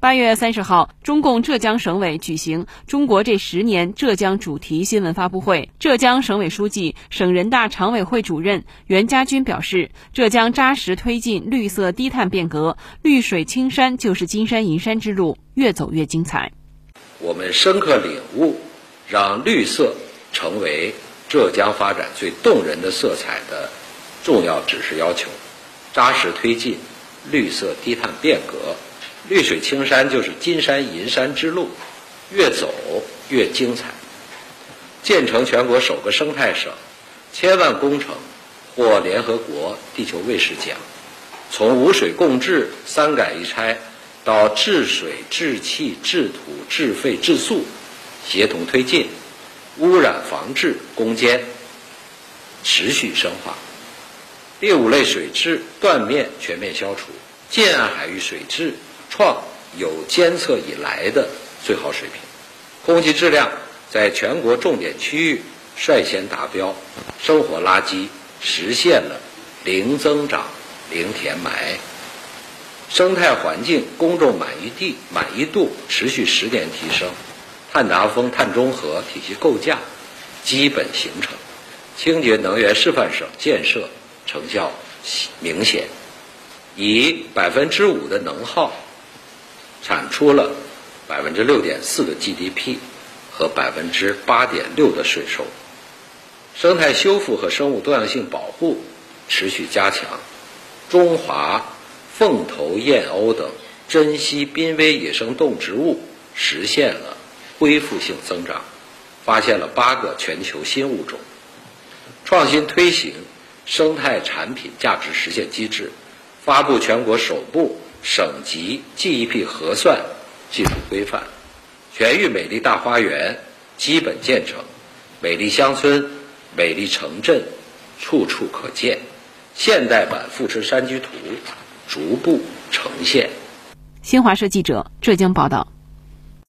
八月三十号，中共浙江省委举行“中国这十年”浙江主题新闻发布会。浙江省委书记、省人大常委会主任袁家军表示，浙江扎实推进绿色低碳变革，绿水青山就是金山银山之路，越走越精彩。我们深刻领悟，让绿色成为浙江发展最动人的色彩的重要指示要求，扎实推进绿色低碳变革。绿水青山就是金山银山之路，越走越精彩。建成全国首个生态省，千万工程获联合国地球卫士奖。从无水共治三改一拆到治水、治气、治土、治废、治塑，协同推进，污染防治攻坚持续深化。第五类水质断面全面消除，近岸海域水质。创有监测以来的最好水平，空气质量在全国重点区域率先达标，生活垃圾实现了零增长、零填埋，生态环境公众满意地满意度持续十年提升，碳达峰、碳中和体系构架基本形成，清洁能源示范省建设成效明显，以百分之五的能耗。出了百分之六点四的 GDP 和百分之八点六的税收，生态修复和生物多样性保护持续加强，中华凤头燕鸥等珍稀濒危野生动植物实现了恢复性增长，发现了八个全球新物种，创新推行生态产品价值实现机制，发布全国首部。省级 GEP 核算技术规范，全域美丽大花园基本建成，美丽乡村、美丽城镇处处可见，现代版富春山居图逐步呈现。新华社记者浙江报道。